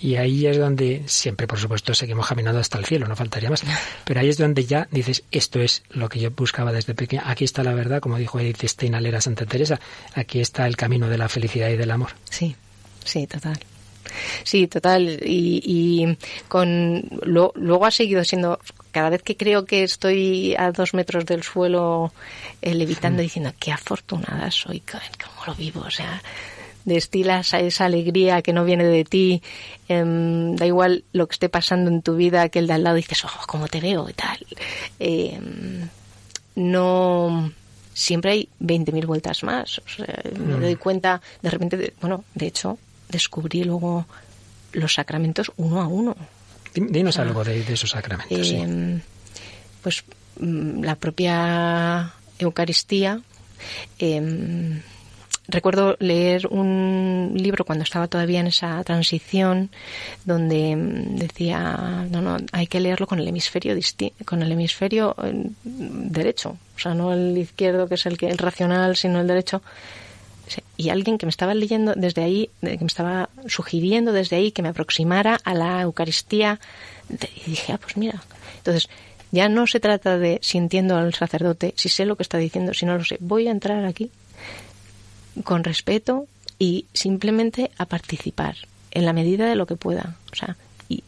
Y ahí es donde siempre, por supuesto, seguimos caminando hasta el cielo, no faltaría más. Pero ahí es donde ya dices, esto es lo que yo buscaba desde pequeña. Aquí está la verdad, como dijo Edith Stein a Santa Teresa. Aquí está el camino de la felicidad y del amor. Sí, sí, total. Sí, total. Y, y con lo- luego ha seguido siendo, cada vez que creo que estoy a dos metros del suelo eh, levitando, diciendo, qué afortunada soy, cómo lo vivo, o sea, destilas a esa alegría que no viene de ti, em, da igual lo que esté pasando en tu vida, que el de al lado dices, oh, cómo te veo y tal. Em, no siempre hay 20.000 vueltas más. O sea, me doy cuenta, de repente, de- bueno, de hecho, descubrí luego los sacramentos uno a uno. Di- Dinos algo de, de esos sacramentos. sí. Eh, Pues mm, la propia Eucaristía, eh, recuerdo leer un libro cuando estaba todavía en esa transición donde mm, decía no no hay que leerlo con el hemisferio con el hemisferio eh, derecho o sea no el izquierdo que es el que el racional sino el derecho y alguien que me estaba leyendo desde ahí que me estaba sugiriendo desde ahí que me aproximara a la Eucaristía y dije ah pues mira entonces ya no se trata de si entiendo al sacerdote, si sé lo que está diciendo, si no lo sé. Voy a entrar aquí con respeto y simplemente a participar en la medida de lo que pueda. O sea, y,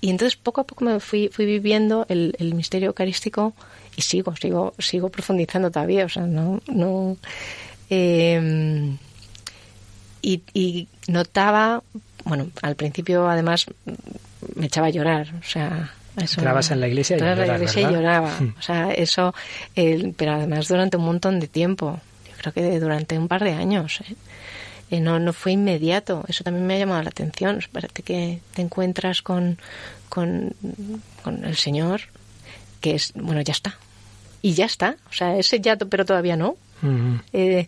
y entonces poco a poco me fui, fui viviendo el, el, misterio eucarístico y sigo, sigo, sigo profundizando todavía. O sea, no, no. Eh, y, y notaba, bueno, al principio además me echaba a llorar, o sea, eso, Entrabas en la iglesia y, lloraba, la iglesia y lloraba. O sea, eso, el, pero además durante un montón de tiempo creo que durante un par de años. ¿eh? ¿eh? no, no fue inmediato. Eso también me ha llamado la atención. Parece que te encuentras con, con, el Señor, que es, bueno, ya está. Y ya está. O sea, ese ya, pero todavía no. Eh,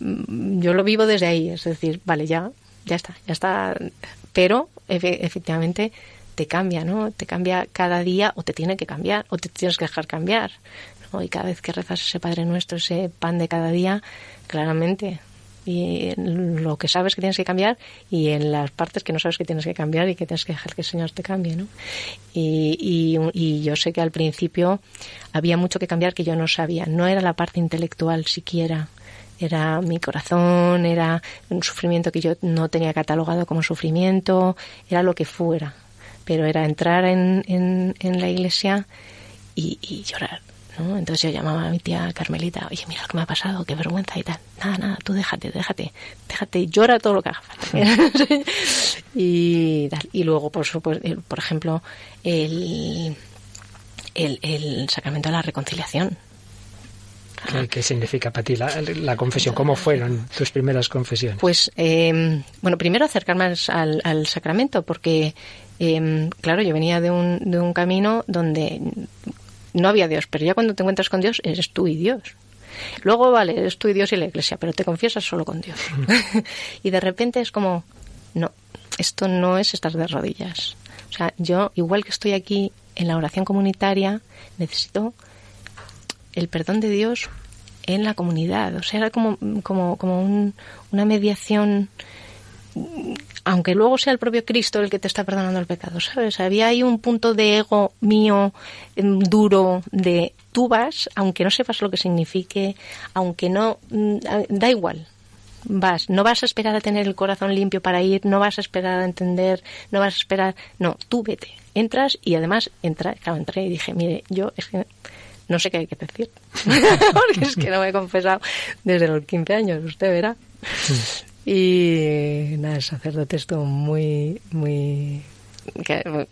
yo lo vivo desde ahí. Es decir, vale, ya, ya está, ya está. Pero efectivamente te cambia, ¿no? Te cambia cada día o te tiene que cambiar o te tienes que dejar cambiar. Y cada vez que rezas ese Padre Nuestro, ese pan de cada día, claramente, y lo que sabes que tienes que cambiar y en las partes que no sabes que tienes que cambiar y que tienes que dejar que el Señor te cambie, ¿no? Y, y, yo sé que al principio había mucho que cambiar que yo no sabía. No era la parte intelectual siquiera. Era mi corazón, era un sufrimiento que yo no tenía catalogado como sufrimiento, era lo que fuera. Pero era entrar en, en, en la iglesia y, y llorar entonces yo llamaba a mi tía Carmelita, oye, mira lo que me ha pasado, qué vergüenza y tal. Nada, nada, tú déjate, déjate, déjate, llora todo lo que haga falta. y, y luego, por supuesto, por ejemplo, el, el, sacramento de la reconciliación. ¿Qué, significa para ti la, confesión? ¿Cómo fueron tus primeras confesiones? Pues, em, bueno, primero acercarme al, al sacramento, porque, em, claro, yo venía de un, de un camino donde no había Dios, pero ya cuando te encuentras con Dios, eres tú y Dios. Luego, vale, eres tú y Dios y la iglesia, pero te confiesas solo con Dios. y de repente es como, no, esto no es estar de rodillas. O sea, yo, igual que estoy aquí en la oración comunitaria, necesito el perdón de Dios en la comunidad. O sea, era como, como, como una mediación aunque luego sea el propio Cristo el que te está perdonando el pecado, ¿sabes? Había ahí un punto de ego mío em, duro de tú vas, aunque no sepas lo que signifique, aunque no, mm, da igual, vas, no vas a esperar a tener el corazón limpio para ir, no vas a esperar a entender, no vas a esperar, no, tú vete, entras y además entra, claro, entré y dije, mire, yo es que no sé qué hay que decir, porque es que no me he confesado desde los 15 años, usted verá. Y nada, el sacerdote estuvo muy, muy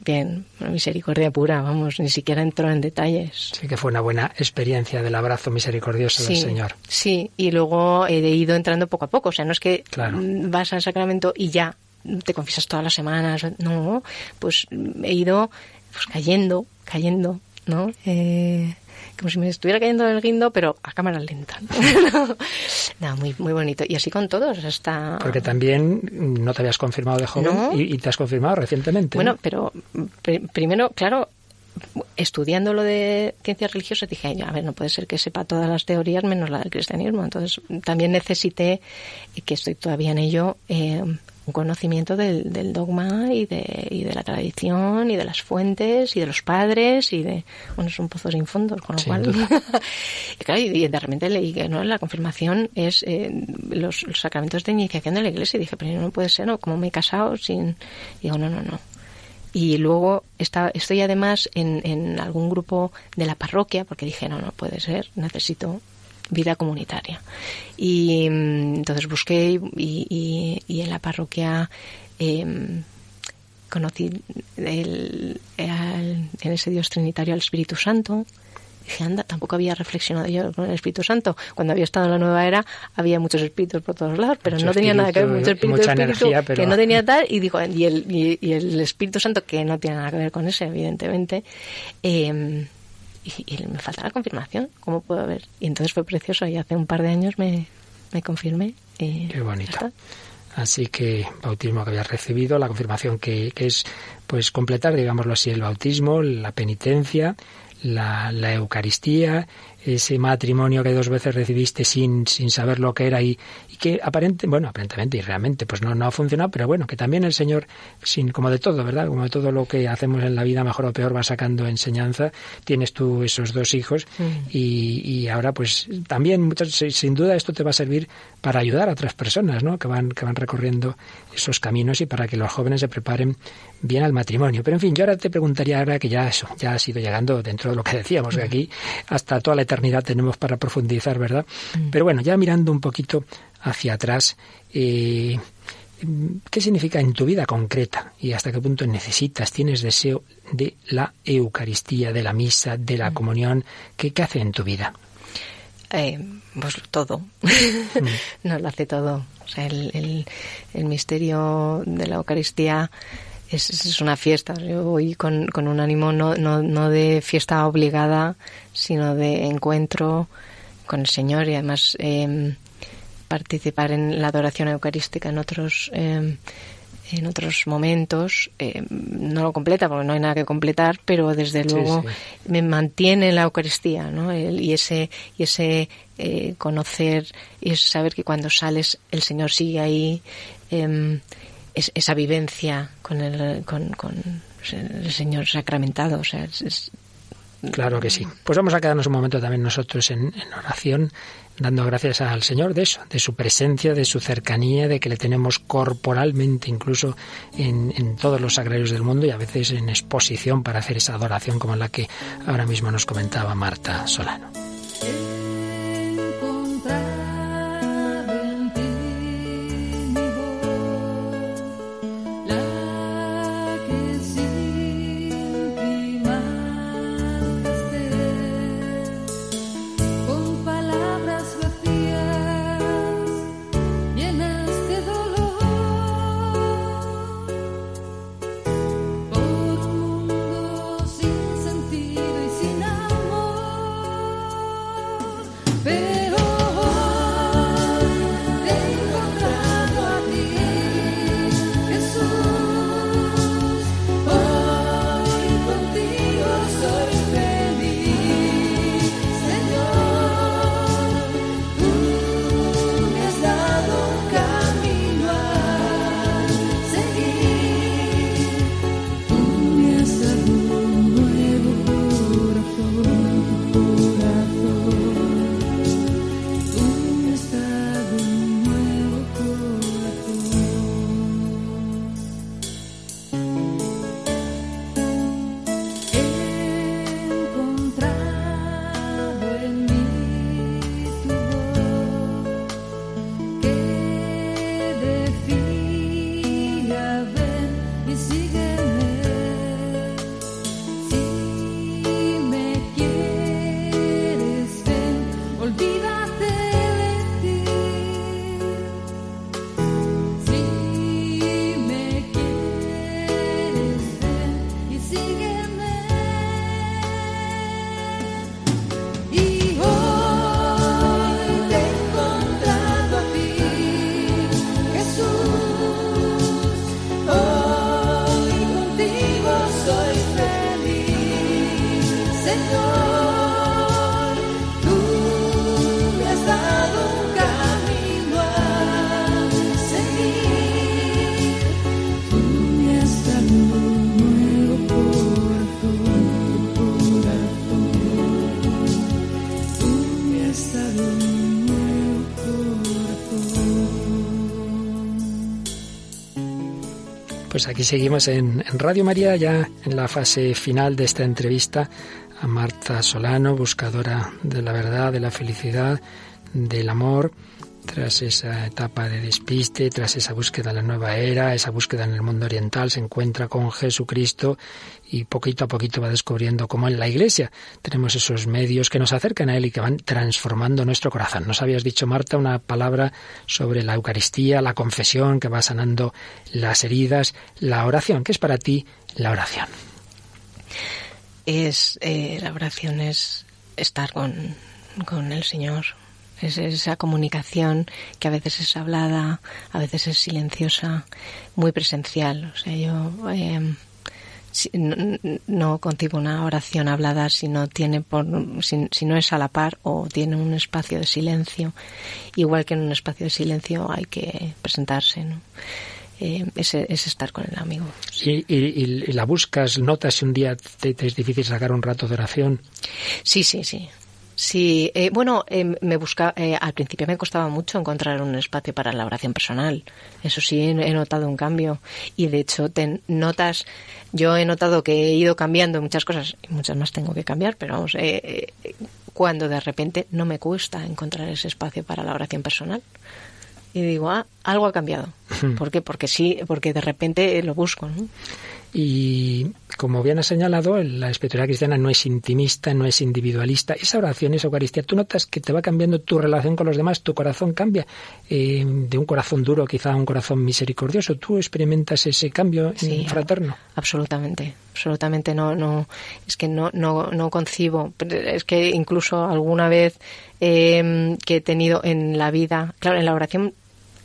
bien, una misericordia pura, vamos, ni siquiera entró en detalles. Sí, que fue una buena experiencia del abrazo misericordioso del Señor. Sí, y luego he ido entrando poco a poco, o sea, no es que vas al sacramento y ya te confiesas todas las semanas, no, pues he ido pues, cayendo, cayendo, ¿no? Eh, como si me estuviera cayendo el guindo, pero a cámara lenta. no, muy, muy bonito. Y así con todos, hasta... Porque también no te habías confirmado de joven y, te has confirmado recientemente. Bueno, pero primero, claro, estudiando lo de ciencias religiosas dije, a ver, no puede ser que sepa todas las teorías menos la del cristianismo. Entonces también necesité, que estoy todavía en ello, eh, un conocimiento del, del dogma y de, y de la tradición y de las fuentes y de los padres y de, bueno, son pozos sin fondos, con lo cual, y claro, y de repente leí que no la confirmación es eh, los, sacramentos de iniciación de la iglesia y dije, pero no puede ser, ¿no? ¿Cómo me he casado sin...? Y digo, no, no, no. Y luego está, estoy además en, en algún grupo de la parroquia porque dije, no, no puede ser, necesito vida comunitaria. Y mm, entonces busqué y, y, en la parroquia em, conocí el, en ese Dios trinitario al Espíritu Santo. Dije, anda, tampoco había reflexionado yo con el Espíritu Santo. Cuando había estado en la nueva era había muchos espíritus por todos lados, pero no tenía nada que ver, mucho espíritu, que no tenía tal, y digo, y el, y, el Espíritu Santo, que no tiene nada que ver con ese, evidentemente, eh, y, me falta la confirmación, ¿cómo puedo ver? Y entonces fue precioso y hace un par de años me, me confirmé y Qué bonito. está. Así que bautismo que habías recibido, la confirmación que, que es pues completar, digámoslo así, el bautismo, la penitencia, la, la Eucaristía, ese matrimonio que dos veces recibiste sin, sin saber lo que era y, y que aparente, bueno, aparentemente y realmente pues no, no ha funcionado, pero bueno, que también el Señor, sin, como de todo, ¿verdad? Como de todo lo que hacemos en la vida, mejor o peor, va sacando enseñanza. Tienes tú esos dos hijos y, y ahora pues también, muchas- sin duda, esto te va a servir para ayudar a otras personas, ¿no? Que van, que van recorriendo esos caminos y para que los jóvenes se preparen bien al matrimonio. Pero en fin, yo ahora te preguntaría ahora que ya eso, ya ha sido llegando dentro de lo que decíamos, que aquí hasta toda la eternidad tenemos para profundizar, ¿verdad? Pero bueno, ya mirando un poquito hacia atrás, eh, ¿qué significa en tu vida concreta y hasta qué punto necesitas, tienes deseo de la Eucaristía, de la misa, de la comunión? ¿Qué, qué hace en tu vida? Eh, pues todo. no lo hace todo. O sea, el, el- el misterio de la Eucaristía es, es una fiesta. Yo voy con, con un ánimo no, no, no de fiesta obligada, sino de encuentro con el Señor y además eh, participar en la adoración eucarística en otros eh, en otros momentos eh, no lo completa porque no hay nada que completar pero desde luego sí. me mantiene en la Eucaristía ¿no? El- y ese y ese eh, conocer y ese saber que cuando sales el Señor sigue ahí em, es- esa vivencia con el con, el Señor sacramentado Claro que sí. Pues vamos a quedarnos un momento también nosotros en, en oración, dando gracias al Señor de eso, de su presencia, de su cercanía, de que le tenemos corporalmente incluso en, en todos los sagrarios del mundo y a veces en exposición para hacer esa adoración como la que ahora mismo nos comentaba Marta Solano. Pues aquí seguimos en, Radio María, ya en la fase final de esta entrevista a Marta Solano, buscadora de la verdad, de la felicidad, del amor, tras esa etapa de despiste, tras esa búsqueda en la nueva era, esa búsqueda en el mundo oriental, se encuentra con Jesucristo y poquito a poquito va descubriendo cómo en la Iglesia tenemos esos medios que nos acercan a Él y que van transformando nuestro corazón. Nos habías dicho, Marta, una palabra sobre la Eucaristía, la confesión que va sanando las heridas, la oración. ¿Qué es para ti la oración? Es eh, la oración es estar con, con el Señor Es esa comunicación que a veces es hablada, a veces es silenciosa, muy presencial. O sea, yo eh, no, no concibo una oración hablada si no tiene por, si, si no es a la par o tiene un espacio de silencio. Igual que en un espacio de silencio hay que presentarse, ¿no? Eh, es, es estar con el amigo. Y, y- y la buscas, notas si un día te, te es difícil sacar un rato de oración. Sí, sí, sí. Sí, eh, bueno, eh, me busca, eh, al principio me costaba mucho encontrar un espacio para la oración personal. Eso sí, he, he notado un cambio. Y de hecho, te notas, yo he notado que he ido cambiando muchas cosas, y muchas más tengo que cambiar, pero vamos, eh, eh, cuando de repente no me cuesta encontrar ese espacio para la oración personal. Y digo, ah, algo ha cambiado. ¿Por qué? Porque sí, porque de repente lo busco, ¿no? Y como bien has señalado, la espiritualidad cristiana no es intimista, no es individualista. Esa oración, esa Eucaristía, tú notas que te va cambiando tu relación con los demás, tu corazón cambia eh, de un corazón duro quizá a un corazón misericordioso. ¿Tú experimentas ese cambio Sí, fraterno? Absolutamente, absolutamente no, no, es que no, no, no concibo. Es que incluso alguna vez eh, que he tenido en la vida, claro, en la oración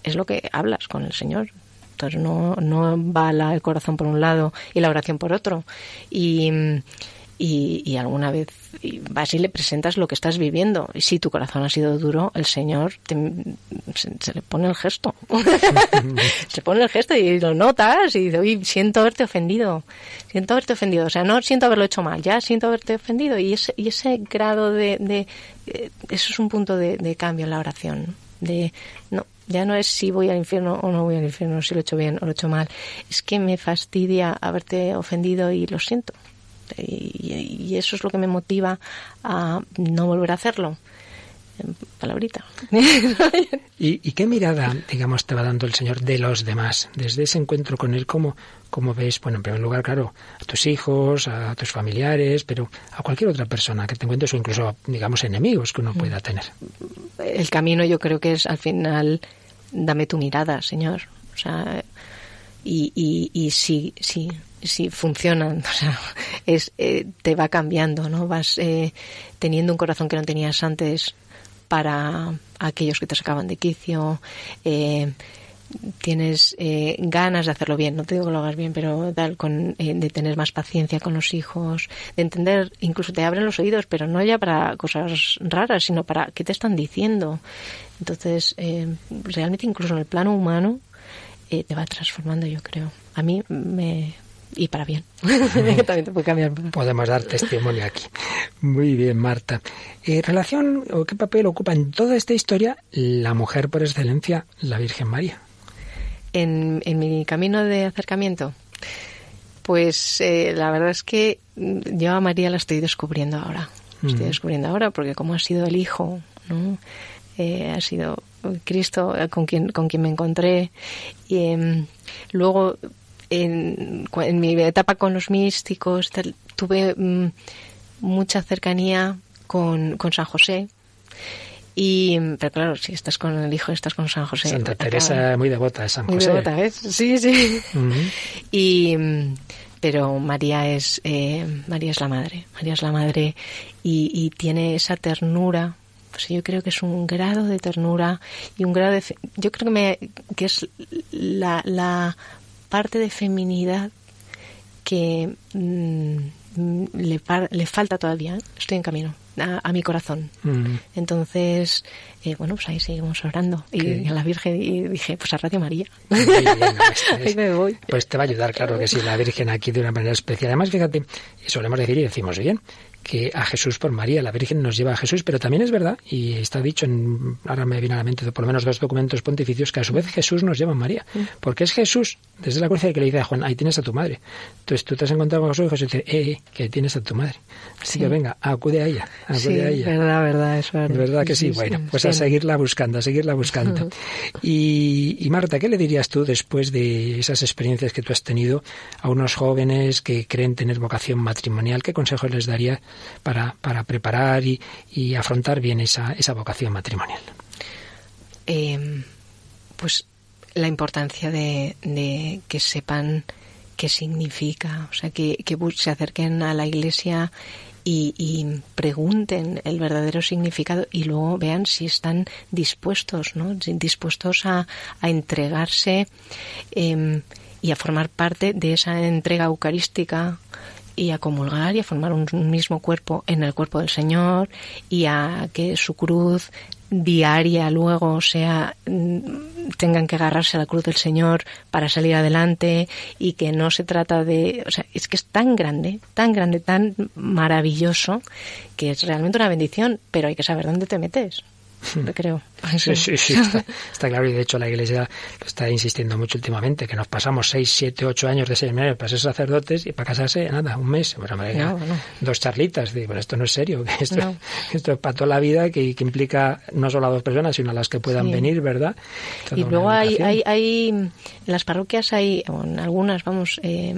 es lo que hablas con el Señor. Entonces no, no va el corazón por un lado y la oración por otro. Y, y, alguna vez vas y le presentas lo que estás viviendo. Y si tu corazón ha sido duro, el Señor te- se, se le pone el gesto. se pone el gesto y lo notas y dice, oye, siento haberte ofendido. Siento haberte ofendido. O sea, no siento haberlo hecho mal, ya siento haberte ofendido. Y ese, y ese grado de... de eh, eso es un punto de cambio en la oración. De, no, ya no es si voy al infierno o no voy al infierno, si lo he hecho bien o lo he hecho mal. Es que me fastidia haberte ofendido y lo siento. Y, y eso es lo que me motiva a no volver a hacerlo. En palabrita. ¿Y, y qué mirada, digamos, te va dando el Señor de los demás? Desde ese encuentro con Él, ¿cómo, cómo ves, bueno, en primer lugar, claro, a tus hijos, a tus familiares, pero a cualquier otra persona que te encuentres o incluso, digamos, enemigos que uno pueda tener? el camino yo creo que es al final dame tu mirada señor o sea y, y, y si si si funcionan o sea es eh, te va cambiando no vas eh, teniendo un corazón que no tenías antes para aquellos que te sacaban de quicio eh, tienes eh, ganas de hacerlo bien, no te digo que lo hagas bien, pero tal, con, eh, de tener más paciencia con los hijos, de entender, incluso te abren los oídos, pero no ya para cosas raras, sino para qué te están diciendo. Entonces, eh, realmente incluso en el plano humano eh, te va transformando, yo creo. A mí me... Y para bien. También te puede cambiar. Podemos dar testimonio aquí. Muy bien, Marta. Eh, ¿Relación o qué papel ocupa en toda esta historia la mujer por excelencia, la Virgen María? en, en mi camino de acercamiento? Pues eh, la verdad es que yo a María la estoy descubriendo ahora. La Estoy Mm. descubriendo ahora porque como ha sido el Hijo, ¿no? Eh, ha sido Cristo eh, con quien, con quien me encontré. Y, em, luego, en, mi etapa con los místicos, tal, tuve mm, mucha cercanía con, con San José. Y, pero claro, si estás con el Hijo, estás con San José. Santa Teresa, muy devota de San muy José. devota, ¿ves? Sí, sí. Y mm, pero María es eh, María es la madre, María es la madre y, y tiene esa ternura. Pues yo creo que es un grado de ternura y un grado de fe- yo creo que me que es la, la parte de feminidad que mm, le, le falta todavía. Estoy en camino a, a mi corazón. Mm. Entonces, eh, bueno, pues ahí seguimos orando. Y a la Virgen y dije, pues a Radio María. Bien, pues, Ahí me voy. Pues te va a ayudar, claro que sí, la Virgen aquí de una manera especial. Además, fíjate, y solemos decir y decimos bien, que a Jesús por María, la Virgen nos lleva a Jesús, pero también es verdad, y está dicho en, ahora me viene a la mente por lo menos dos documentos pontificios, que a su vez Jesús nos lleva a María, porque es Jesús, desde la cruz que le dice a Juan, ahí tienes a tu madre. Entonces tú te has encontrado con Jesús y Jesús dice, eh, eh, que ahí tienes a tu madre. Así Sí. que venga, acude a ella, acude Sí, a ella. verdad, verdad, es verdad. ¿Verdad que sí? Bueno, pues a sí. Seguirla buscando, a seguirla buscando. Y, y Marta, ¿qué le dirías tú después de esas experiencias que tú has tenido a unos jóvenes que creen tener vocación matrimonial? ¿Qué consejos les daría para, para preparar y, y afrontar bien esa, esa vocación matrimonial? Eh, pues la importancia de, de que sepan qué significa, o sea, que, que se acerquen a la iglesia y, y, pregunten el verdadero significado y luego vean si están dispuestos, ¿no? Dispuestos a, a entregarse eh, y a formar parte de esa entrega eucarística y a comulgar y a formar un mismo cuerpo en el cuerpo del Señor y a que su cruz diaria luego sea tengan que agarrarse a la cruz del Señor para salir adelante y que no se trata de, o sea, es que es tan grande, tan grande, tan maravilloso que es realmente una bendición, pero hay que saber dónde te metes creo. Sí, sí, sí, está, claro. Y de hecho la Iglesia lo está insistiendo mucho últimamente, que nos pasamos seis, siete, ocho años de seminario para ser sacerdotes y para casarse, nada, un mes. Bueno, Dos charlitas. Digo, bueno, esto no es serio. Esto, esto es para toda la vida, que, implica no solo a dos personas, sino a las que puedan venir, ¿verdad? y luego hay, hay, hay, en las parroquias hay, en algunas, vamos, eh,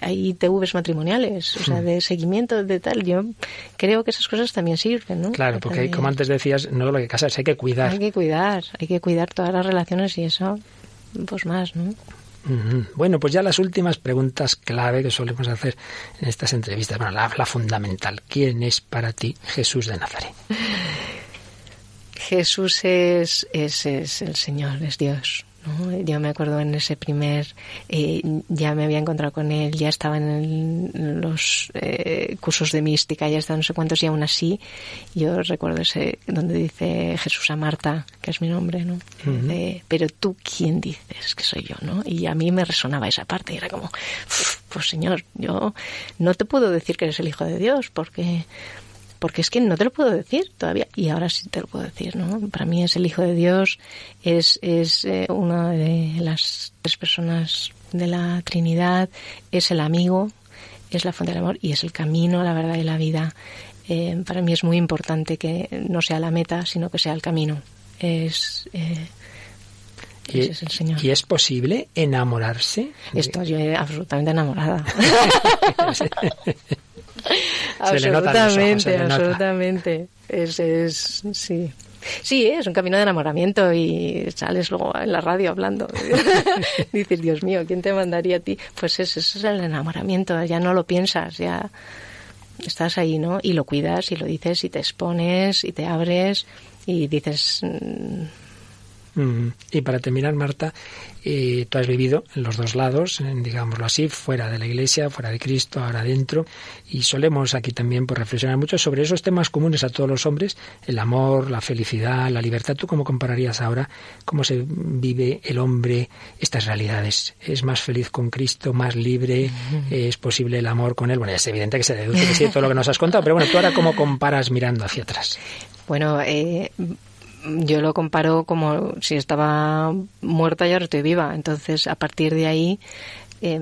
hay TVs matrimoniales, o sea, hmm. de seguimiento, de tal. Yo creo que esas cosas también sirven, ¿no? Claro, porque como antes decías, no solo que casarse, hay que cuidar. Hay que cuidar, hay que cuidar todas las relaciones y eso, pues más, ¿no? Bueno, pues ya las últimas preguntas clave que solemos hacer en estas entrevistas. Bueno, la, la fundamental. ¿Quién es para ti Jesús de Nazaret? Jesús es, es, es el Señor, es Dios. ¿No? Yo me acuerdo en ese primer, eh, ya me había encontrado con él, ya estaba en, los eh, cursos de mística, ya estaba no sé cuántos y aún así, yo recuerdo ese donde dice Jesús a Marta, que es mi nombre, ¿no? pero tú, ¿quién dices que soy yo, no? Y a mí me resonaba esa parte, y era como, pues Señor, yo no te puedo decir que eres el Hijo de Dios, porque porque es que no te lo puedo decir todavía y ahora sí te lo puedo decir, ¿no? Para mí es el Hijo de Dios, es, es eh, una de las tres personas de la Trinidad, es el amigo, es la fuente del amor y es el camino, la verdad y la vida. Eh, para mí es muy importante que no sea la meta, sino que sea el camino. Es, eh, y, es el Señor. ¿Y es posible enamorarse? Estoy absolutamente enamorada. absolutamente, absolutamente. Es, es, sí. Sí, es un camino de enamoramiento y sales luego en la radio hablando. Dices, Dios mío, ¿quién te mandaría a ti? Pues eso, eso es el enamoramiento, ya no lo piensas, ya estás ahí, ¿no? Y lo cuidas y lo dices y te expones y te abres y dices, mm, y para terminar, Marta, eh, tú has vivido en los dos lados, digámoslo así, fuera de la Iglesia, fuera de Cristo, ahora dentro, y solemos aquí también pues, reflexionar mucho sobre esos temas comunes a todos los hombres, el amor, la felicidad, la libertad. ¿Tú cómo compararías ahora cómo se vive el hombre estas realidades? ¿Es más feliz con Cristo, más libre? ¿Es posible el amor con él? Bueno, es evidente que se deduce que sí, todo lo que nos has contado, pero bueno, tú ahora cómo comparas mirando hacia atrás. Bueno, eh, yo lo comparo como si estaba muerta y ahora estoy viva. Entonces, a partir de ahí, eh,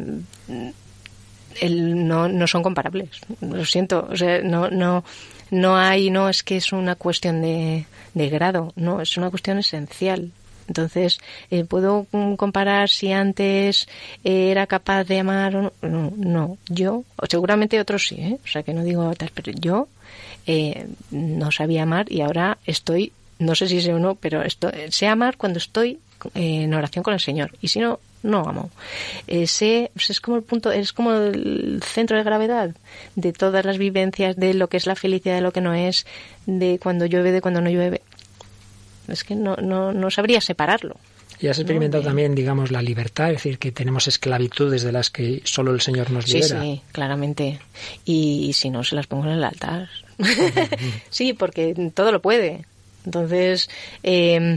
no, no son comparables. Lo siento. O sea, no, no, no hay, no es que es una cuestión de, de grado, no, es una cuestión esencial. Entonces, eh, ¿puedo comparar si antes era capaz de amar o no? No, yo, seguramente otros sí, ¿eh? o sea que no digo tal, pero yo eh, no sabía amar y ahora estoy no sé si sé o no, pero esto, sé amar cuando estoy eh, en oración con el Señor. Y si no, no amo. Eh, sé, pues es como el punto, es como el centro de gravedad de todas las vivencias de lo que es la felicidad, de lo que no es, de cuando llueve, de cuando no llueve. Es que no, no, no sabría separarlo. Y has experimentado también, digamos, la libertad, es decir, que tenemos esclavitudes de las que solo el Señor nos libera. Sí, sí, claramente. Y, si no, se las pongo en el altar. sí, porque todo lo puede. Entonces, mm,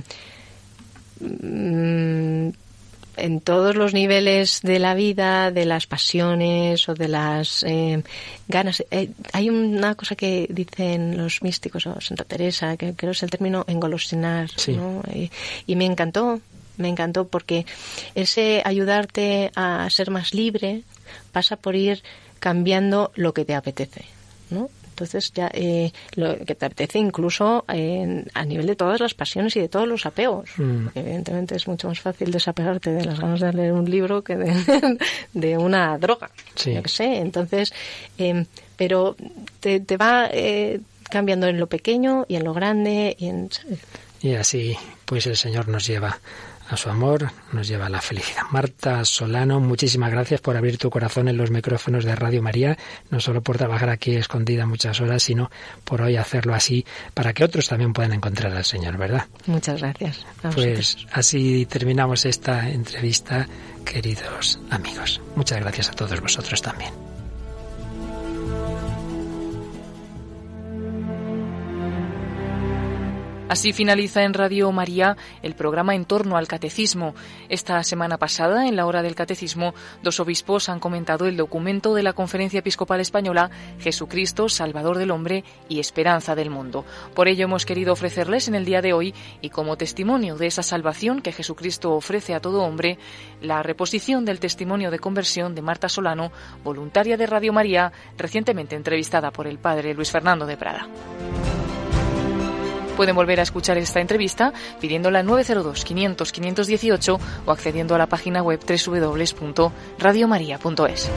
en todos los niveles de la vida, de las pasiones o de las em, ganas. Eh, hay una cosa que dicen los místicos o Santa Teresa, que creo es el término engolosinar, y, me encantó, me encantó porque ese ayudarte a ser más libre pasa por ir cambiando lo que te apetece, ¿no? Entonces ya eh, lo que te apetece incluso a nivel de todas las pasiones y de todos los apegos. Mm. Evidentemente es mucho más fácil desapegarte de las ganas de leer un libro que de, una droga. Yo que sé. Entonces, em, pero te, te va eh, cambiando en lo pequeño y en lo grande y en... Y así, pues el Señor nos lleva a su amor nos lleva a la felicidad. Marta Solano, muchísimas gracias por abrir tu corazón en los micrófonos de Radio María, no solo por trabajar aquí escondida muchas horas, sino por hoy hacerlo así para que otros también puedan encontrar al Señor, ¿verdad? Muchas gracias. pues así terminamos esta entrevista, queridos amigos. Muchas gracias a todos vosotros también. Así finaliza en Radio María el programa en torno al catecismo. Esta semana pasada, en la hora del catecismo, dos obispos han comentado el documento de la Conferencia Episcopal Española Jesucristo, Salvador del Hombre y Esperanza del Mundo. Por ello hemos querido ofrecerles en el día de hoy, y como testimonio de esa salvación que Jesucristo ofrece a todo hombre, la reposición del testimonio de conversión de Marta Solano, voluntaria de Radio María, recientemente entrevistada por el padre Luis Fernando de Prada. Pueden volver a escuchar esta entrevista pidiéndola al 902 500 518 o accediendo a la página web www.radiomaria.es.